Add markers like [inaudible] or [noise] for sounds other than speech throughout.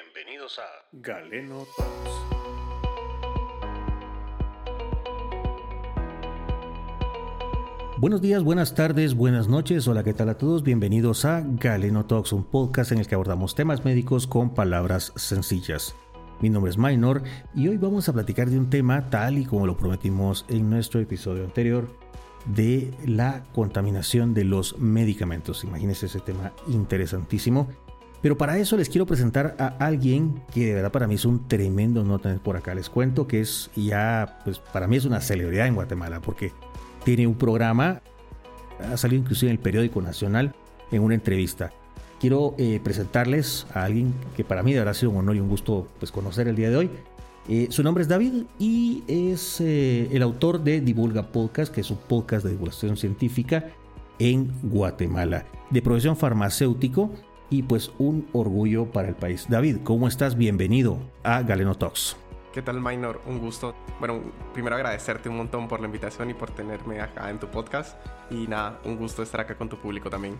Bienvenidos a Galeno Talks. Buenos días, buenas tardes, buenas noches. Hola, ¿qué tal a todos? Bienvenidos a Galeno Talks, un podcast en el que abordamos temas médicos con palabras sencillas. Mi nombre es Minor y hoy vamos a platicar de un tema tal y como lo prometimos en nuestro episodio anterior de la contaminación de los medicamentos. Imagínense ese tema interesantísimo. Pero para eso les quiero presentar a alguien que de verdad para mí es un tremendo no tener por acá. Les cuento que es ya, pues para mí es una celebridad en Guatemala porque tiene un programa, ha salido inclusive en el periódico nacional en una entrevista. Quiero eh, presentarles a alguien que para mí de verdad ha sido un honor y un gusto pues, conocer el día de hoy. Eh, su nombre es David y es eh, el autor de Divulga Podcast, que es un podcast de divulgación científica en Guatemala, de profesión farmacéutico y pues un orgullo para el país. David, ¿cómo estás? Bienvenido a Galeno Talks. ¿Qué tal, Minor? Un gusto. Bueno, primero agradecerte un montón por la invitación y por tenerme acá en tu podcast. Y nada, un gusto estar acá con tu público también.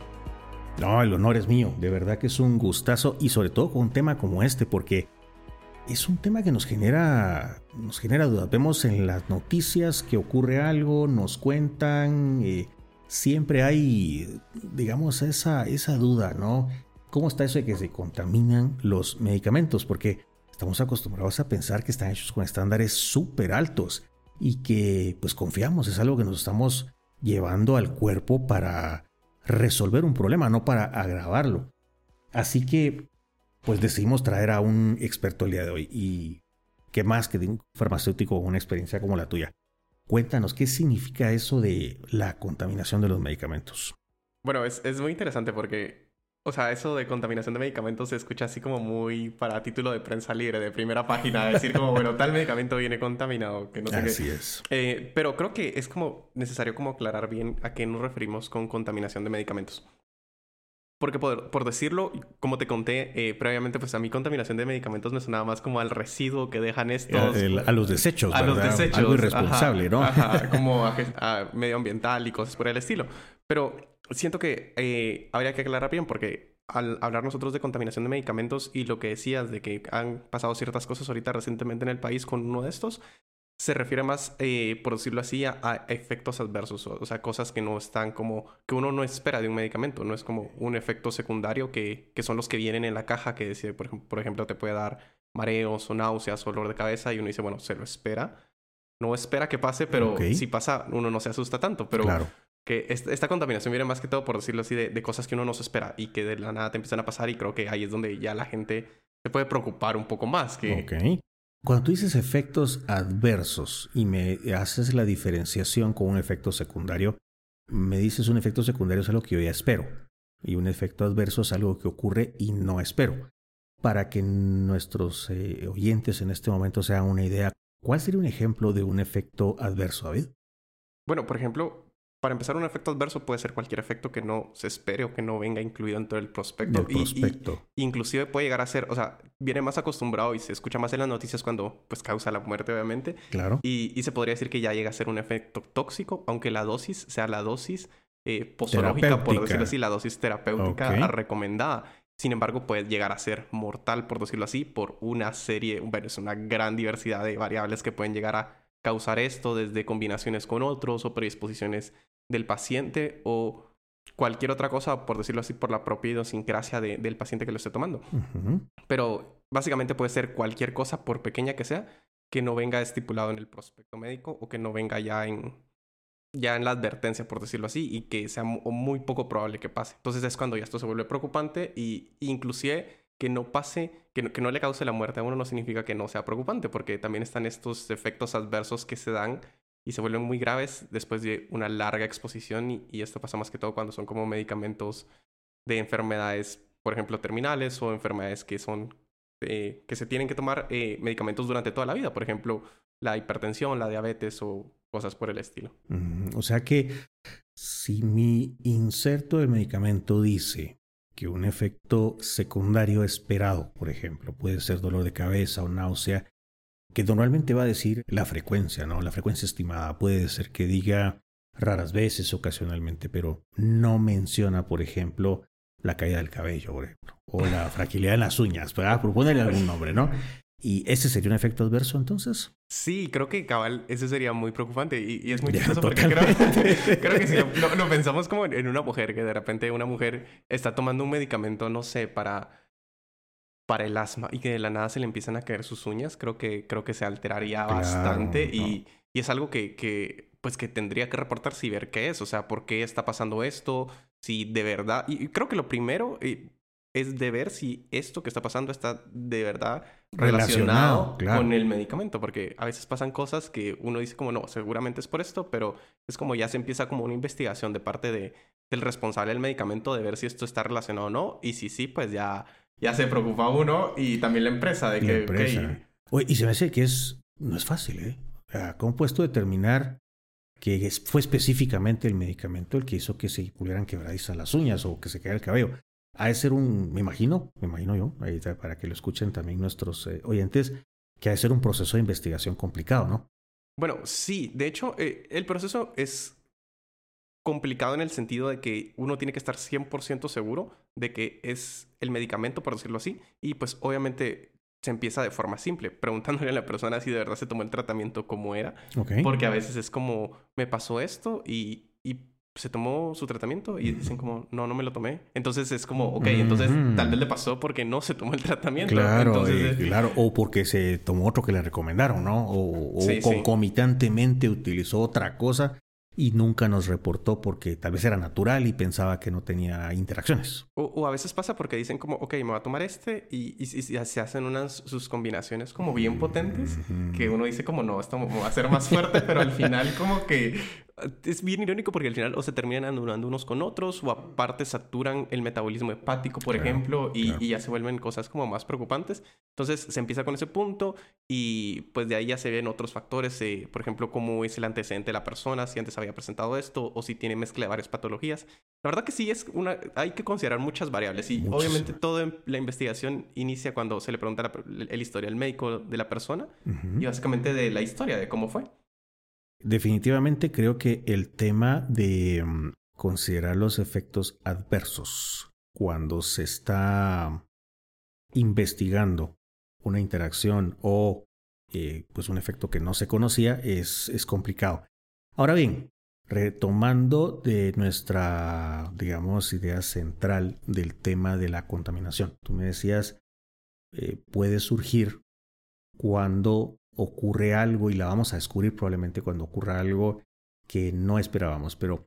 No, el honor es mío. De verdad que es un gustazo y sobre todo con un tema como este, porque es un tema que nos genera, nos genera dudas. Vemos en las noticias que ocurre algo, nos cuentan, eh, siempre hay, digamos, esa, esa duda, ¿no? ¿Cómo está eso de que se contaminan los medicamentos? Porque estamos acostumbrados a pensar que están hechos con estándares súper altos y que pues confiamos, es algo que nos estamos llevando al cuerpo para resolver un problema, no para agravarlo. Así que pues decidimos traer a un experto el día de hoy y qué más que de un farmacéutico con una experiencia como la tuya. Cuéntanos, ¿qué significa eso de la contaminación de los medicamentos? Bueno, es, es muy interesante porque o sea, eso de contaminación de medicamentos se escucha así como muy para título de prensa libre, de primera página, decir como, bueno, tal medicamento viene contaminado, que no sé Así qué. es. Eh, pero creo que es como necesario como aclarar bien a qué nos referimos con contaminación de medicamentos. Porque por, por decirlo, como te conté eh, previamente, pues a mí contaminación de medicamentos me sonaba más como al residuo que dejan estos... El- a los desechos, a los desechos. Algo irresponsable, ajá, ¿no? Ajá, [laughs] como a, a medioambiental y cosas por el estilo. Pero siento que eh, habría que aclarar bien porque al hablar nosotros de contaminación de medicamentos y lo que decías de que han pasado ciertas cosas ahorita recientemente en el país con uno de estos, se refiere más, eh, por decirlo así, a, a efectos adversos, o, sea, cosas que no están como, que uno no espera de un medicamento, no es como un efecto secundario que, que son los que vienen en la caja, que dice, por, ejemplo, por ejemplo, te puede dar mareos o náuseas o dolor de cabeza y uno dice, bueno, se lo espera. No espera que pase, pero Ok. si pasa, uno no se asusta tanto. Pero Claro. Que est- esta contaminación viene más que todo, por decirlo así, de, de cosas que uno no se espera y que de la nada te empiezan a pasar y creo que ahí es donde ya la gente se puede preocupar un poco más. Que, Ok. Cuando tú dices efectos adversos y me haces la diferenciación con un efecto secundario, me dices un efecto secundario es algo que yo ya espero y un efecto adverso es algo que ocurre y no espero. Para que nuestros eh, oyentes en este momento se hagan una idea, ¿cuál sería un ejemplo de un efecto adverso, David? Bueno, por ejemplo, para empezar, un efecto adverso puede ser cualquier efecto que no se espere o que no venga incluido dentro del prospecto. Del Y- y- prospecto. inclusive puede llegar a ser, o sea, viene más acostumbrado y se escucha más en las noticias cuando pues causa la muerte, obviamente. Claro. Y, y se podría decir que ya llega a ser un efecto tóxico, aunque la dosis sea la dosis eh, posológica, por decirlo así, la dosis terapéutica recomendada. Sin embargo, puede llegar a ser mortal, por decirlo así, por una serie, bueno, es una gran diversidad de variables que pueden llegar a causar esto, desde combinaciones con otros o predisposiciones del paciente o cualquier otra cosa, por decirlo así, por la propia idiosincrasia de- del paciente que lo esté tomando. Pero básicamente puede ser cualquier cosa, por pequeña que sea, que no venga estipulado en el prospecto médico o que no venga ya en, ya en la advertencia, por decirlo así, y que sea mu- muy poco probable que pase. Entonces es cuando ya esto se vuelve preocupante y inclusive que no pase, que no, que no le cause la muerte a uno no significa que no sea preocupante, porque también están estos efectos adversos que se dan y se vuelven muy graves después de una larga exposición y, esto pasa más que todo cuando son como medicamentos de enfermedades, por ejemplo, terminales o enfermedades que son eh, que se tienen que tomar eh, medicamentos durante toda la vida, por ejemplo, la hipertensión, la diabetes o cosas por el estilo. O sea que si mi inserto del medicamento dice que un efecto secundario esperado, por ejemplo, puede ser dolor de cabeza o náusea, que normalmente va a decir la frecuencia, ¿no? La frecuencia estimada puede ser que diga raras veces, ocasionalmente, pero no menciona, por ejemplo, la caída del cabello, por ejemplo, o la fragilidad en las uñas, para proponerle algún nombre, ¿no? ¿Y ese sería un efecto adverso entonces? Sí, creo que cabal, ese sería muy preocupante y, es muy [laughs] chistoso porque creo, [laughs] creo, que si lo, pensamos como en una mujer, que de repente una mujer está tomando un medicamento, no sé, para, para el asma y que de la nada se le empiezan a caer sus uñas, creo que, creo que se alteraría bastante y, y, es algo que, que, pues que tendría que reportarse y ver qué es, o sea, por qué está pasando esto, si de verdad, y creo que lo primero, eh, es de ver si esto que está pasando está de verdad relacionado, con el medicamento, porque a veces pasan cosas que uno dice como no, seguramente es por esto, pero es como ya se empieza como una investigación de parte de, del responsable del medicamento de ver si esto está relacionado o no, y si sí, pues ya, ya se preocupa uno y también la empresa de que... y se me hace que es, no es fácil, ¿eh? ¿Cómo puedes tú determinar que fue específicamente el medicamento el que hizo que se pudieran quebradizas las uñas o que se caiga el cabello? Ha de ser un, me imagino, me imagino yo, ahí para que lo escuchen también nuestros eh, oyentes, que ha de ser un proceso de investigación complicado, ¿no? Bueno, sí, de hecho, eh, el proceso es complicado en el sentido de que uno tiene que estar 100% seguro de que es el medicamento, por decirlo así, y pues obviamente se empieza de forma simple, preguntándole a la persona si de verdad se tomó el tratamiento como era, porque a veces es como, me pasó esto y, y se tomó su tratamiento y dicen como, no, no me lo tomé. Entonces es como, ok, entonces tal vez le pasó porque no se tomó el tratamiento. Claro, eh, claro, o porque se tomó otro que le recomendaron, ¿no? O, concomitantemente utilizó otra cosa y nunca nos reportó porque tal vez era natural y pensaba que no tenía interacciones. O, a veces pasa porque dicen como, ok, me voy a tomar este y, y, se hacen unas sus combinaciones como bien potentes que uno dice como, no, esto va a ser más fuerte, pero al final como que es bien irónico porque al final o se terminan anulando unos con otros o aparte saturan el metabolismo hepático, por ejemplo, y, ya se vuelven cosas como más preocupantes. Entonces se empieza con ese punto y pues de ahí ya se ven otros factores, eh, por ejemplo, cómo es el antecedente de la persona, si antes había presentado esto o si tiene mezcla de varias patologías. La verdad que sí es una, hay que considerar muchas variables y obviamente toda la investigación inicia cuando se le pregunta el historial médico de la persona y básicamente de la historia, de cómo fue. Definitivamente creo que el tema de mm, considerar los efectos adversos cuando se está investigando una interacción o eh, pues un efecto que no se conocía es, es complicado. Ahora bien, retomando de nuestra, digamos, idea central del tema de la contaminación. Tú me decías, eh, puede surgir cuando ocurre algo y la vamos a descubrir probablemente cuando ocurra algo que no esperábamos, pero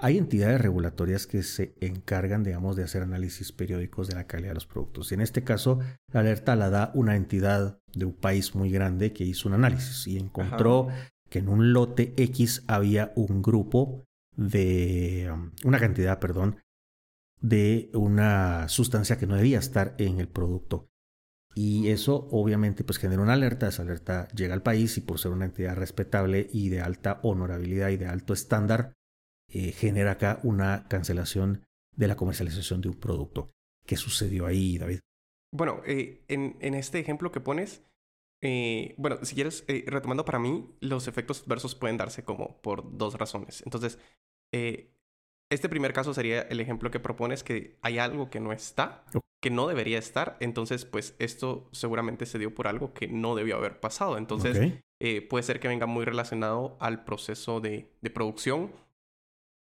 hay entidades regulatorias que se encargan, digamos, de hacer análisis periódicos de la calidad de los productos. En este caso, la alerta la da una entidad de un país muy grande que hizo un análisis y encontró que en un lote X había un grupo de, um, una cantidad, perdón, de una sustancia que no debía estar en el producto. Y eso obviamente pues genera una alerta, esa alerta llega al país y por ser una entidad respetable y de alta honorabilidad y de alto estándar, eh, genera acá una cancelación de la comercialización de un producto. ¿Qué sucedió ahí, David? Bueno, eh, en, en, este ejemplo que pones, eh, bueno, si quieres, retomando para mí, los efectos adversos pueden darse como por dos razones. Entonces, este primer caso sería el ejemplo que propones que hay algo que no está, que no debería estar. Entonces, pues esto seguramente se dio por algo que no debió haber pasado. Entonces, eh, puede ser que venga muy relacionado al proceso de, de, producción.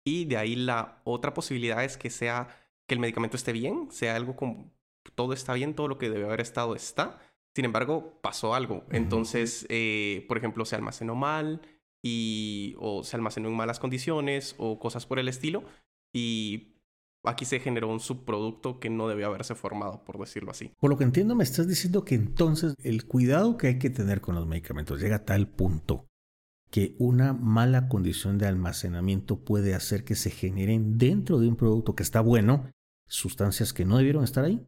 Y de ahí la otra posibilidad es que sea que el medicamento esté bien, sea algo como todo está bien, todo lo que debe haber estado está. Sin embargo, pasó algo. Entonces, eh, por ejemplo, se almacenó mal, y o se almacenó en malas condiciones o cosas por el estilo y aquí se generó un subproducto que no debió haberse formado, por decirlo así. Por lo que entiendo, me estás diciendo que entonces el cuidado que hay que tener con los medicamentos llega a tal punto que una mala condición de almacenamiento puede hacer que se generen dentro de un producto que está bueno sustancias que no debieron estar ahí.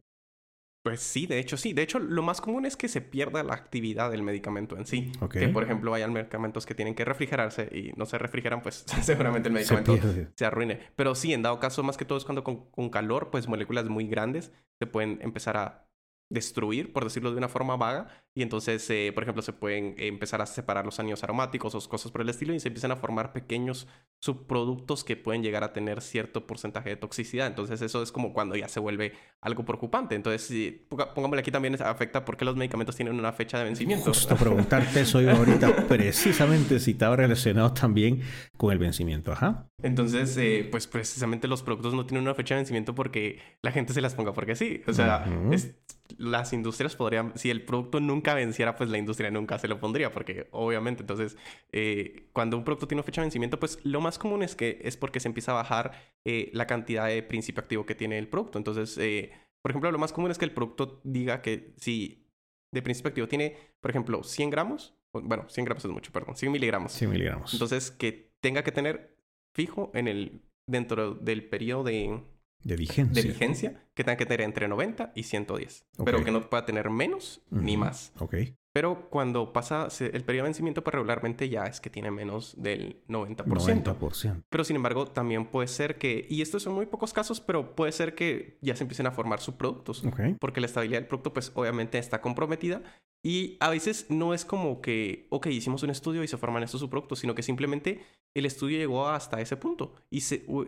Pues sí, de hecho sí. De hecho, lo más común es que se pierda la actividad del medicamento en sí. Que, por ejemplo, hayan medicamentos que tienen que refrigerarse y no se refrigeran, pues [laughs] seguramente el medicamento se, arruine. Pero sí, en dado caso, más que todo es cuando con, calor, pues moléculas muy grandes se pueden empezar a destruir, por decirlo de una forma vaga, y entonces, eh, por ejemplo, se pueden empezar a separar los anillos aromáticos o cosas por el estilo y se empiezan a formar pequeños subproductos que pueden llegar a tener cierto porcentaje de toxicidad. Entonces, eso es como cuando ya se vuelve algo preocupante. Entonces, si, pongámosle aquí también afecta porque los medicamentos tienen una fecha de vencimiento. Justo preguntarte eso yo ahorita, [laughs] precisamente si estaba relacionado también con el vencimiento, ajá. Entonces, eh, pues precisamente los productos no tienen una fecha de vencimiento porque la gente se las ponga porque sí. O sea, es, las industrias podrían, si el producto nunca venciera, pues la industria nunca se lo pondría, porque obviamente, entonces, eh, cuando un producto tiene fecha de vencimiento, pues lo más común es que es porque se empieza a bajar eh, la cantidad de principio activo que tiene el producto. Entonces, eh, por ejemplo, lo más común es que el producto diga que si de principio activo tiene, por ejemplo, 100 gramos, bueno, 100 gramos es mucho, perdón, 100 miligramos. 100 miligramos. Entonces, que tenga que tener fijo en el, dentro del periodo de de vigencia. De vigencia, que tenga que tener entre 90 y 110. Pero que no pueda tener menos ni más. Ok. Pero cuando pasa el periodo de vencimiento, pues regularmente ya es que tiene menos del 90%. 90%. Pero sin embargo, también puede ser que, y estos son muy pocos casos, pero puede ser que ya se empiecen a formar subproductos. Okay. Porque la estabilidad del producto, pues obviamente está comprometida. Y a veces no es como que, ok, hicimos un estudio y se forman estos subproductos, sino que simplemente el estudio llegó hasta ese punto. Y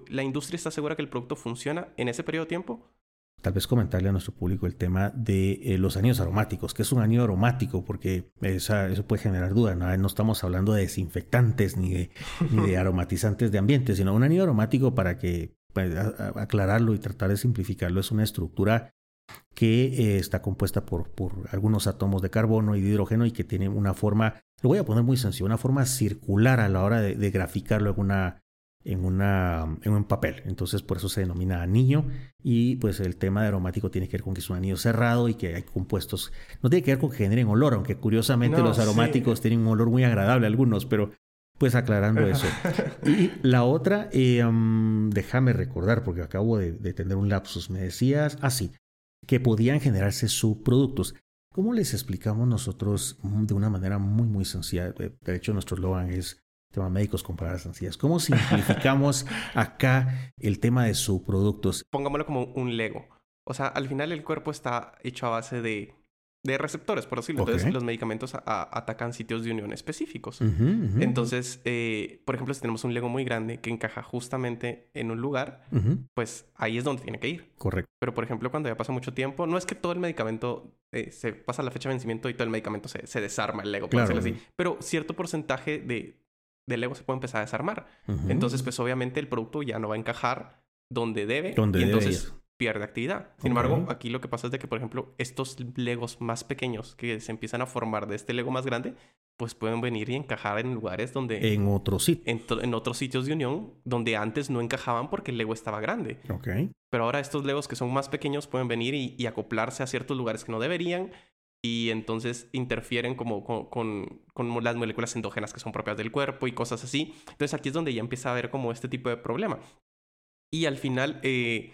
la industria está segura que el producto funciona en ese periodo de tiempo tal vez comentarle a nuestro público el tema de eh, los anillos aromáticos, que es un anillo aromático, porque eso puede generar dudas. ¿no? no estamos hablando de desinfectantes ni de, ni de [laughs] aromatizantes de ambiente, sino un anillo aromático para que pues, aclararlo y tratar de simplificarlo es una estructura que eh, está compuesta por, por algunos átomos de carbono y de hidrógeno y que tiene una forma, lo voy a poner muy sencillo, una forma circular a la hora de, de graficarlo en una, en, una, en un papel. Entonces por eso se denomina anillo y pues el tema de aromático tiene que ver con que es un anillo cerrado y que hay compuestos, no tiene que ver con que generen olor, aunque curiosamente los aromáticos tienen un olor muy agradable algunos, pero pues aclarando eso. [laughs] Y la otra, eh, déjame recordar porque acabo de, tener un lapsus, me decías, ah, que podían generarse subproductos. ¿Cómo les explicamos nosotros de una manera muy, muy sencilla? De hecho, nuestro eslogan es tema médicos con palabras sencillas. ¿Cómo [laughs] simplificamos acá el tema de subproductos? Pongámoslo como un Lego. O sea, al final el cuerpo está hecho a base de, de receptores, por decirlo. Entonces, los medicamentos atacan sitios de unión específicos. Entonces, eh, por ejemplo, si tenemos un Lego muy grande que encaja justamente en un lugar, pues ahí es donde tiene que ir. Correcto. Pero, por ejemplo, cuando ya pasa mucho tiempo, no es que todo el medicamento eh, se pasa la fecha de vencimiento y todo el medicamento se, se desarma el Lego, por decirlo así. Pero cierto porcentaje de Lego se puede empezar a desarmar. Entonces, pues obviamente el producto ya no va a encajar donde debe y entonces pierde actividad. Sin embargo, aquí lo que pasa es de que, por ejemplo, estos Legos más pequeños que se empiezan a formar de este Lego más grande, pues pueden venir y encajar en lugares donde... En otros sitios. En, otros sitios de unión donde antes no encajaban porque el Lego estaba grande. Ok. Pero ahora estos Legos que son más pequeños pueden venir y acoplarse a ciertos lugares que no deberían y entonces interfieren como con, las moléculas endógenas que son propias del cuerpo y cosas así. Entonces aquí es donde ya empieza a haber como este tipo de problema. Y al final, eh,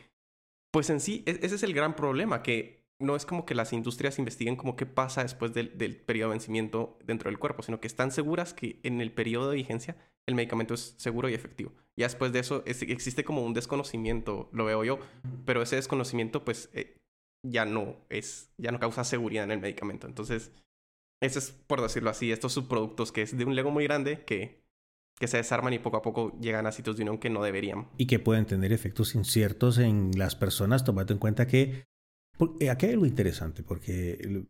pues en sí, e-, ese es el gran problema, que no es como que las industrias investiguen como qué pasa después del, periodo de vencimiento dentro del cuerpo, sino que están seguras que en el periodo de vigencia el medicamento es seguro y efectivo. Ya después de eso existe como un desconocimiento, lo veo yo, pero ese desconocimiento pues eh, ya no es, ya no causa seguridad en el medicamento. Entonces, ese es, por decirlo así, estos subproductos que es de un Lego muy grande que, que se desarman y poco a poco llegan a sitios de unión que no deberían. Y que pueden tener efectos inciertos en las personas, tomando en cuenta que... Porque aquí hay algo interesante, porque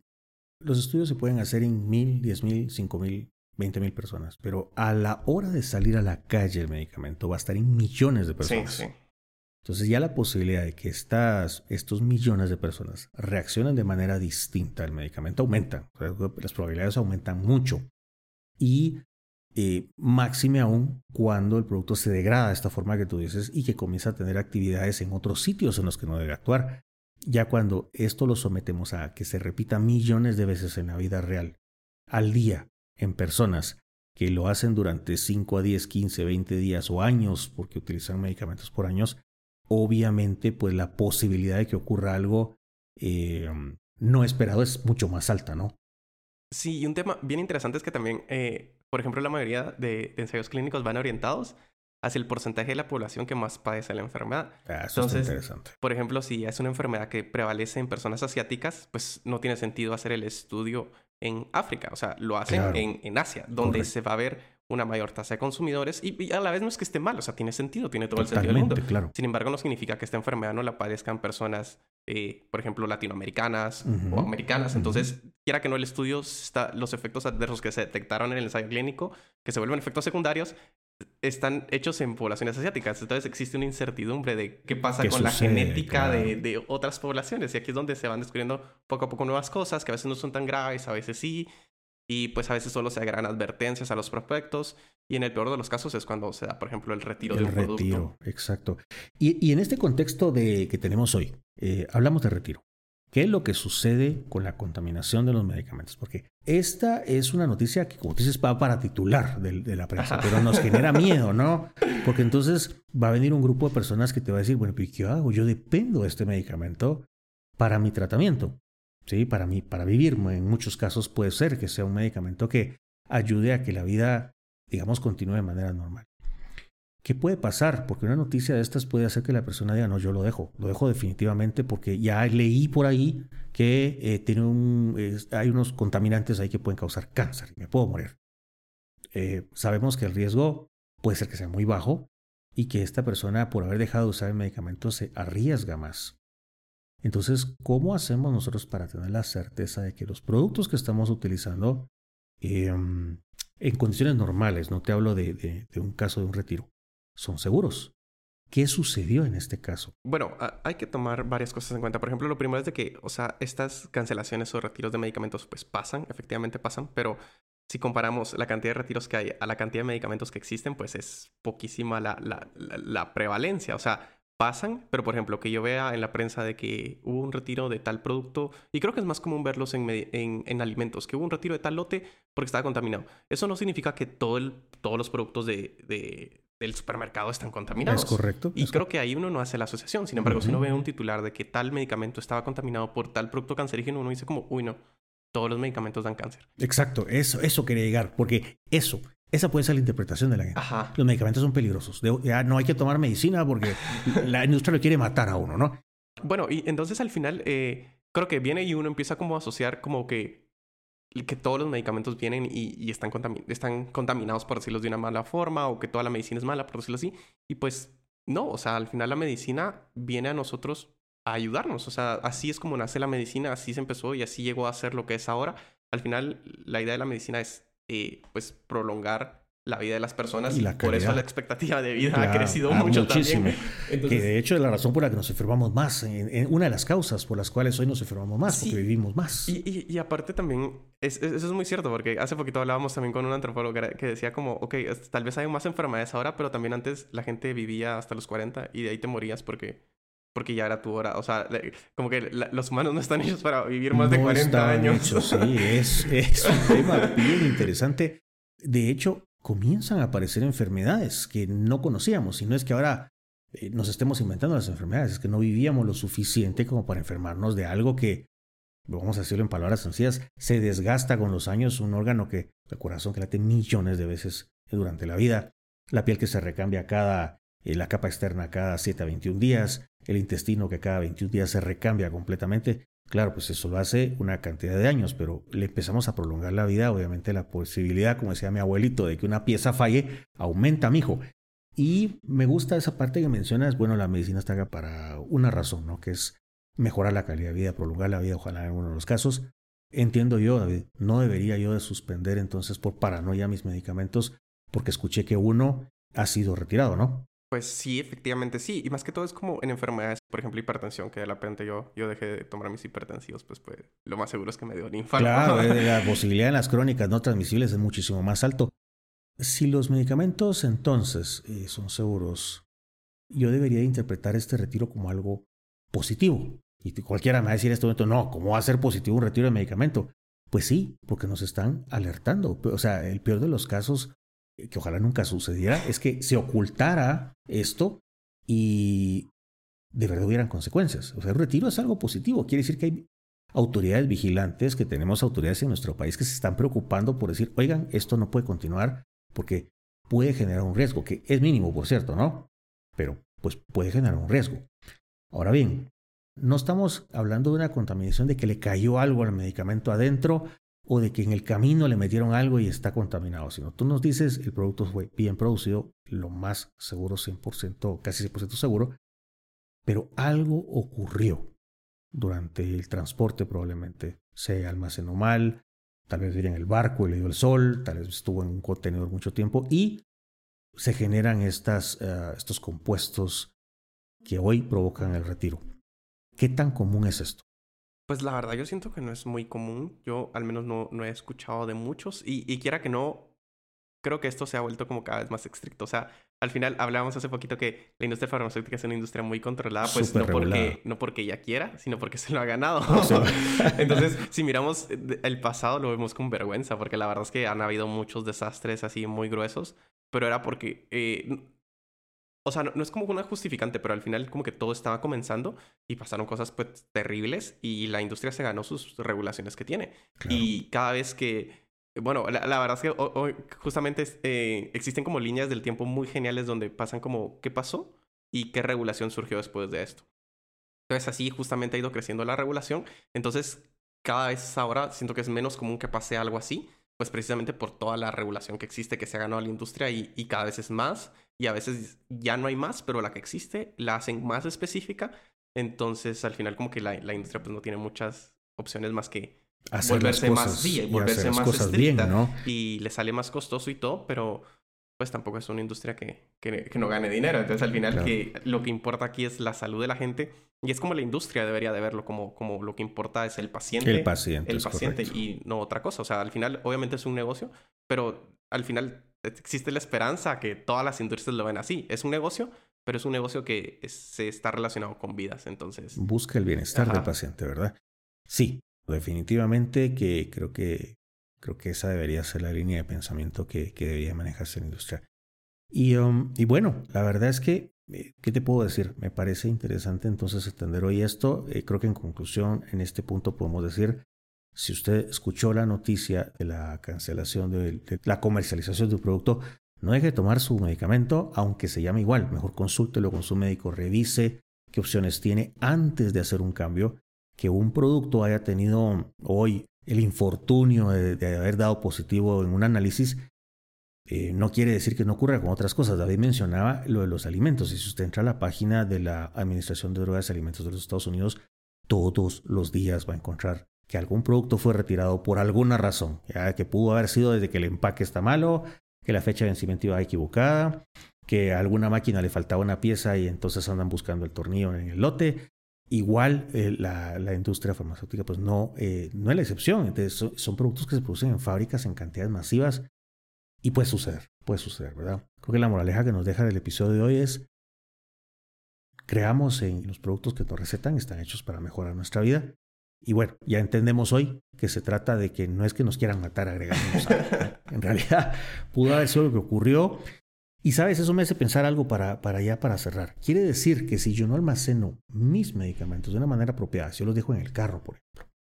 los estudios se pueden hacer en mil, diez mil, cinco mil, veinte mil personas, pero a la hora de salir a la calle el medicamento va a estar en millones de personas. Sí, sí. Entonces ya la posibilidad de que estas, estos millones de personas reaccionen de manera distinta al medicamento aumenta. Las probabilidades aumentan mucho. Y eh, máxime aún cuando el producto se degrada de esta forma que tú dices y que comienza a tener actividades en otros sitios en los que no debe actuar. Ya cuando esto lo sometemos a que se repita millones de veces en la vida real, al día, en personas que lo hacen durante 5 a 10, 15, 20 días o años, porque utilizan medicamentos por años, obviamente pues la posibilidad de que ocurra algo eh, no esperado es mucho más alta, ¿no? Sí, y un tema bien interesante es que también, eh, por ejemplo, la mayoría de, ensayos clínicos van orientados hacia el porcentaje de la población que más padece la enfermedad. Ah, eso Entonces, está interesante. Por ejemplo, si es una enfermedad que prevalece en personas asiáticas, pues no tiene sentido hacer el estudio en África. O sea, lo hacen Claro. en, en Asia, donde Correcto. se va a ver una mayor tasa de consumidores y, y a la vez no es que esté mal, o sea, tiene sentido, tiene todo el sentido del mundo. Claro. Sin embargo, no significa que esta enfermedad no la padezcan personas, eh, por ejemplo, latinoamericanas o americanas. Entonces, quiera que no, el estudio está, los efectos adversos que se detectaron en el ensayo clínico, que se vuelven efectos secundarios, están hechos en poblaciones asiáticas. Entonces, existe una incertidumbre de qué pasa ¿Qué con la genética de, de otras poblaciones. Y aquí es donde se van descubriendo poco a poco nuevas cosas que a veces no son tan graves, a veces sí. Y pues a veces solo se agregan advertencias a los prospectos. Y en el peor de los casos es cuando se da, por ejemplo, el retiro El producto. retiro, exacto. Y, y en este contexto de, que tenemos hoy, eh, hablamos de retiro. ¿Qué es lo que sucede con la contaminación de los medicamentos? Porque esta es una noticia que, como tú dices, va para titular de, de la prensa, pero nos genera [laughs] miedo, ¿no? Porque entonces va a venir un grupo de personas que te va a decir, bueno, ¿y qué hago? Yo dependo de este medicamento para mi tratamiento, ¿sí? Para mí, para vivir. En muchos casos puede ser que sea un medicamento que ayude a que la vida, digamos, continúe de manera normal. ¿Qué puede pasar? Porque una noticia de estas puede hacer que la persona diga, no, yo lo dejo, lo dejo definitivamente porque ya leí por ahí que eh, tiene un, hay unos contaminantes ahí que pueden causar cáncer y me puedo morir. Eh, sabemos que el riesgo puede ser que sea muy bajo y que esta persona por haber dejado de usar el medicamento se arriesga más. Entonces, ¿cómo hacemos nosotros para tener la certeza de que los productos que estamos utilizando eh, en condiciones normales, no te hablo de, un caso de un retiro, son seguros? ¿Qué sucedió en este caso? Bueno, hay que tomar varias cosas en cuenta. Por ejemplo, lo primero es de que, o sea, estas cancelaciones o retiros de medicamentos pues pasan, efectivamente pasan, pero si comparamos la cantidad de retiros que hay a la cantidad de medicamentos que existen, pues es poquísima la- la prevalencia. O sea, pasan, pero por ejemplo, que yo vea en la prensa de que hubo un retiro de tal producto, y creo que es más común verlos en, en, en alimentos, que hubo un retiro de tal lote porque estaba contaminado. Eso no significa que todo el- todos los productos de, de- del supermercado están contaminados. ¿Es correcto? Y Es creo que ahí uno no hace la asociación. Sin embargo, si uno ve un titular de que tal medicamento estaba contaminado por tal producto cancerígeno, uno dice como, uy, no, todos los medicamentos dan cáncer. Exacto, eso, eso quería llegar, porque eso, esa puede ser la interpretación de la gente. Ajá. Los medicamentos son peligrosos. De- ya no hay que tomar medicina porque [laughs] la industria lo quiere matar a uno, ¿no? Bueno, y entonces al final eh, creo que viene y uno empieza como a asociar como que, que todos los medicamentos vienen y, y están, contami- están contaminados, por decirlo de una mala forma, o que toda la medicina es mala, por decirlo así. Y pues no, o sea, al final la medicina viene a nosotros a ayudarnos. O sea, así es como nace la medicina, así se empezó y así llegó a ser lo que es ahora. Al final, la idea de la medicina es, eh, pues, prolongar la vida de las personas Y y, la por eso la expectativa de vida Claro, ha crecido ah, mucho muchísimo. también. Que Entonces, de hecho es la razón por la que nos enfermamos más, en, en una de las causas por las cuales hoy nos enfermamos más, Sí. porque vivimos más. Y, y, y aparte también, es- es- eso es muy cierto, porque hace poquito hablábamos también con un antropólogo que, que decía como, ok, tal vez hay más enfermedades ahora, pero también antes la gente vivía hasta los 40 y de ahí te morías porque, porque ya era tu hora. O sea, como que la- los humanos no están hechos para vivir más de No 40 estaban años. hechos, sí, es, es un [laughs] tema bien interesante. De hecho, comienzan a aparecer enfermedades que no conocíamos. Y no es que ahora eh, nos estemos inventando las enfermedades, es que no vivíamos lo suficiente como para enfermarnos de algo que, vamos a decirlo en palabras sencillas, se desgasta con los años, un órgano que, el corazón que late millones de veces durante la vida, la piel que se recambia cada, la capa externa cada 7 a 21 días, el intestino que cada 21 días se recambia completamente. Claro, pues eso lo hace una cantidad de años, pero le empezamos a prolongar la vida, obviamente la posibilidad, como decía mi abuelito, de que una pieza falle, aumenta, mijo. Y me gusta esa parte que mencionas, bueno, la medicina está acá para una razón, ¿no? Que es mejorar la calidad de vida, prolongar la vida, ojalá en uno de los casos. Entiendo yo, David, no debería yo de suspender entonces por paranoia mis medicamentos porque escuché que uno ha sido retirado, ¿no? Pues sí, efectivamente sí. Y más que todo es como en enfermedades, por ejemplo, hipertensión, que de repente yo, yo dejé de tomar mis hipertensivos, pues, pues lo más seguro es que me dio un infarto. Claro, eh, [laughs] la posibilidad en las crónicas no transmisibles es muchísimo más alto. Si los medicamentos entonces eh, son seguros, yo debería interpretar este retiro como algo positivo. Y cualquiera me va a decir en este momento, no, ¿cómo va a ser positivo un retiro de medicamento? Pues sí, porque nos están alertando. O sea, el peor de los casos, que ojalá nunca sucediera, es que se ocultara esto y de verdad hubieran consecuencias. O sea, el retiro es algo positivo. Quiere decir que hay autoridades vigilantes, que tenemos autoridades en nuestro país que se están preocupando por decir, oigan, esto no puede continuar porque puede generar un riesgo, que es mínimo, por cierto, ¿no? Pero pues puede generar un riesgo. Ahora bien, no estamos hablando de una contaminación de que le cayó algo al medicamento adentro o de que en el camino le metieron algo y está contaminado, sino tú nos dices el producto fue bien producido, lo más seguro, 100%, casi 100% seguro, pero algo ocurrió durante el transporte probablemente. Se almacenó mal, tal vez viene en el barco y le dio el sol, tal vez estuvo en un contenedor mucho tiempo y se generan uh, estos compuestos que hoy provocan el retiro. ¿Qué tan común es esto? Pues la verdad yo siento que no es muy común. Yo al menos no, no he escuchado de muchos y, y quiera que no, creo que esto se ha vuelto como cada vez más estricto. O sea, al final hablábamos hace poquito que la industria farmacéutica es una industria muy controlada, pues no porque, no porque ella quiera, sino porque se lo ha ganado. [laughs] [laughs] Entonces, si miramos el pasado, lo vemos con vergüenza, porque la verdad es que han habido muchos desastres así muy gruesos, pero era porque eh, o sea, no, es como una justificante, pero al final como que todo estaba comenzando y pasaron cosas pues terribles y la industria se ganó sus regulaciones que tiene. Y cada vez que, bueno, la, verdad es que hoy, justamente eh, existen como líneas del tiempo muy geniales donde pasan como qué pasó y qué regulación surgió después de esto. Entonces así justamente ha ido creciendo la regulación. Entonces cada vez ahora siento que es menos común que pase algo así pues precisamente por toda la regulación que existe, que se ha ganado a la industria y, y, cada vez es más, y a veces ya no hay más, pero la que existe la hacen más específica, entonces al final como que la, la industria pues no tiene muchas opciones más que volverse más, bien, volverse más estricta, ¿no? y le sale más costoso y todo, pero pues tampoco es una industria que, que, no gane dinero. Entonces, al final, que lo que importa aquí es la salud de la gente. Y es como la industria debería de verlo, como, como lo que importa es el paciente. El paciente. El paciente y no otra cosa. O sea, al final, obviamente es un negocio, pero al final existe la esperanza que todas las industrias lo ven así. Es un negocio, pero es un negocio que se está relacionado con vidas. Entonces. Busca el bienestar del paciente, ¿verdad? Sí, definitivamente que creo que Creo que esa debería ser la línea de pensamiento que, que debería manejarse la industria. Y, um, y, bueno, la verdad es que, eh, ¿qué te puedo decir? Me parece interesante entonces entender hoy esto. Eh, creo que en conclusión, en este punto podemos decir, si usted escuchó la noticia de la cancelación de, la comercialización de un producto, no deje de tomar su medicamento, aunque se llame igual. Mejor consúltelo con su médico, revise qué opciones tiene antes de hacer un cambio. Que un producto haya tenido hoy el infortunio de, haber dado positivo en un análisis, eh, no quiere decir que no ocurra con otras cosas. David mencionaba lo de los alimentos. Y si usted entra a la página de la Administración de Drogas y Alimentos de los Estados Unidos, todos los días va a encontrar que algún producto fue retirado por alguna razón, ya que pudo haber sido desde que el empaque está malo, que la fecha de vencimiento iba equivocada, que a alguna máquina le faltaba una pieza y entonces andan buscando el tornillo en el lote. Igual eh, la, industria farmacéutica pues no, eh, no es la excepción. Entonces son, productos que se producen en fábricas en cantidades masivas y puede suceder, puede suceder, ¿verdad? Creo que la moraleja que nos deja el episodio de hoy es creamos en los productos que nos recetan, están hechos para mejorar nuestra vida. Y bueno, ya entendemos hoy que se trata de que no es que nos quieran matar agregándonos [laughs] En realidad pudo haber sido lo que ocurrió. Y sabes, eso me hace pensar algo para, para ya para cerrar. Quiere decir que si yo no almaceno mis medicamentos de una manera apropiada, si yo los dejo en el carro, por ejemplo,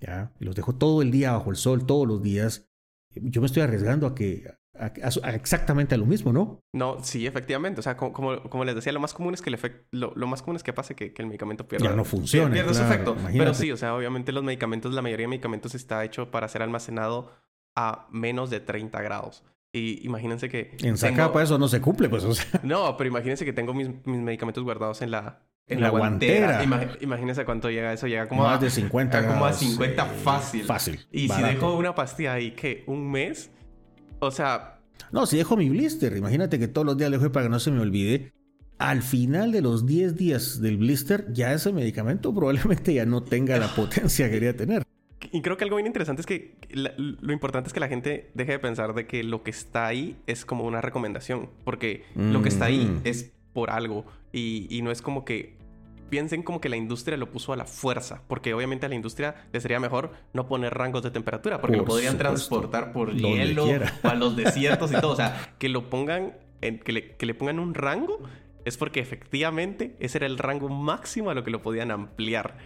ya, y los dejo todo el día bajo el sol, todos los días, yo me estoy arriesgando a que a, exactamente a lo mismo, ¿no? No, sí, efectivamente. O sea, como, como, les decía, lo más común es que el efecto, lo, más común es que pase que, que el medicamento pierda. Ya no funciona. Pierde su efecto. Pero sí, o sea, obviamente los medicamentos, la mayoría de medicamentos está hecho para ser almacenado a menos de 30 grados. Y imagínense que... En Zacapa eso no se cumple, pues, o sea... [laughs] No, pero imagínense que tengo mis, mis medicamentos guardados en la... En, la, guantera. imagínense cuánto llega eso. Llega como Más a... de 50 Como a 50 fácil. Fácil. Y si dejo una pastilla ahí, que ¿Un mes? O sea... No, si dejo mi blister, imagínate que todos los días le dejo para que no se me olvide. Al final de los 10 días del blister, ya ese medicamento probablemente ya no tenga la potencia que quería tener. Y creo que algo bien interesante es que lo importante es que la gente deje de pensar de que lo que está ahí es como una recomendación, porque lo que está ahí es por algo y, y, no es como que piensen como que la industria lo puso a la fuerza, porque obviamente a la industria le sería mejor no poner rangos de temperatura, porque lo podrían transportar por hielo o a los [laughs] desiertos y todo, o sea, que lo pongan, en, que, le, que le pongan un rango es porque efectivamente ese era el rango máximo a lo que lo podían ampliar.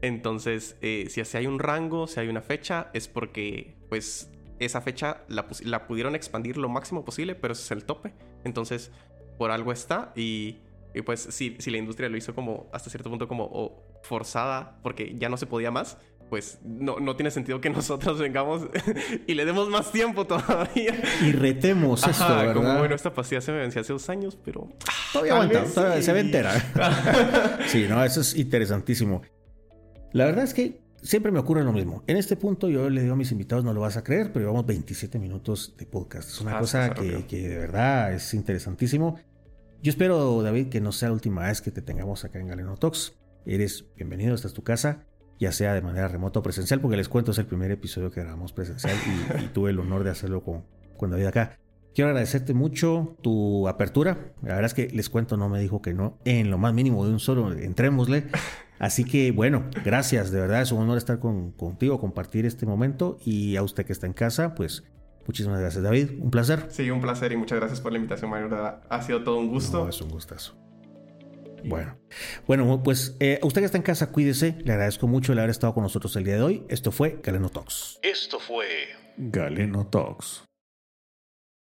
Entonces, eh, si hay un rango, si hay una fecha, es porque, pues, esa fecha la, la, pudieron expandir lo máximo posible, pero ese es el tope. Entonces, por algo está y, y pues si, si, la industria lo hizo como hasta cierto punto como forzada porque ya no se podía más, pues no, no tiene sentido que [laughs] nosotros vengamos [laughs] y le demos más tiempo todavía. Y retemos esto, ¿verdad? Como, bueno, esta pastilla se me venció hace dos años, pero... Todavía aguanta, todavía se ve entera. [laughs] sí, no, eso es interesantísimo. La verdad es que siempre me ocurre lo mismo. En este punto yo le digo a mis invitados, no lo vas a creer, pero llevamos 27 minutos de podcast. Es una ah, cosa que, que, de verdad es interesantísimo. Yo espero, David, que no sea la última vez que te tengamos acá en Galeno Talks. Eres bienvenido, esta es tu casa, ya sea de manera remota o presencial, porque les cuento, es el primer episodio que grabamos presencial y, tuve el honor de hacerlo con, con David acá. Quiero agradecerte mucho tu apertura. La verdad es que les cuento, no me dijo que no, en lo más mínimo de un solo, entrémosle. Así que bueno, gracias, de verdad es un honor estar con, contigo, compartir este momento y a usted que está en casa, pues muchísimas gracias David, un placer. Sí, un placer y muchas gracias por la invitación, Manuel. Ha sido todo un gusto. No, es un gustazo. Bueno, bueno, pues eh, usted que está en casa, cuídese. Le agradezco mucho el haber estado con nosotros el día de hoy. Esto fue Galeno Talks. Esto fue Galeno Talks.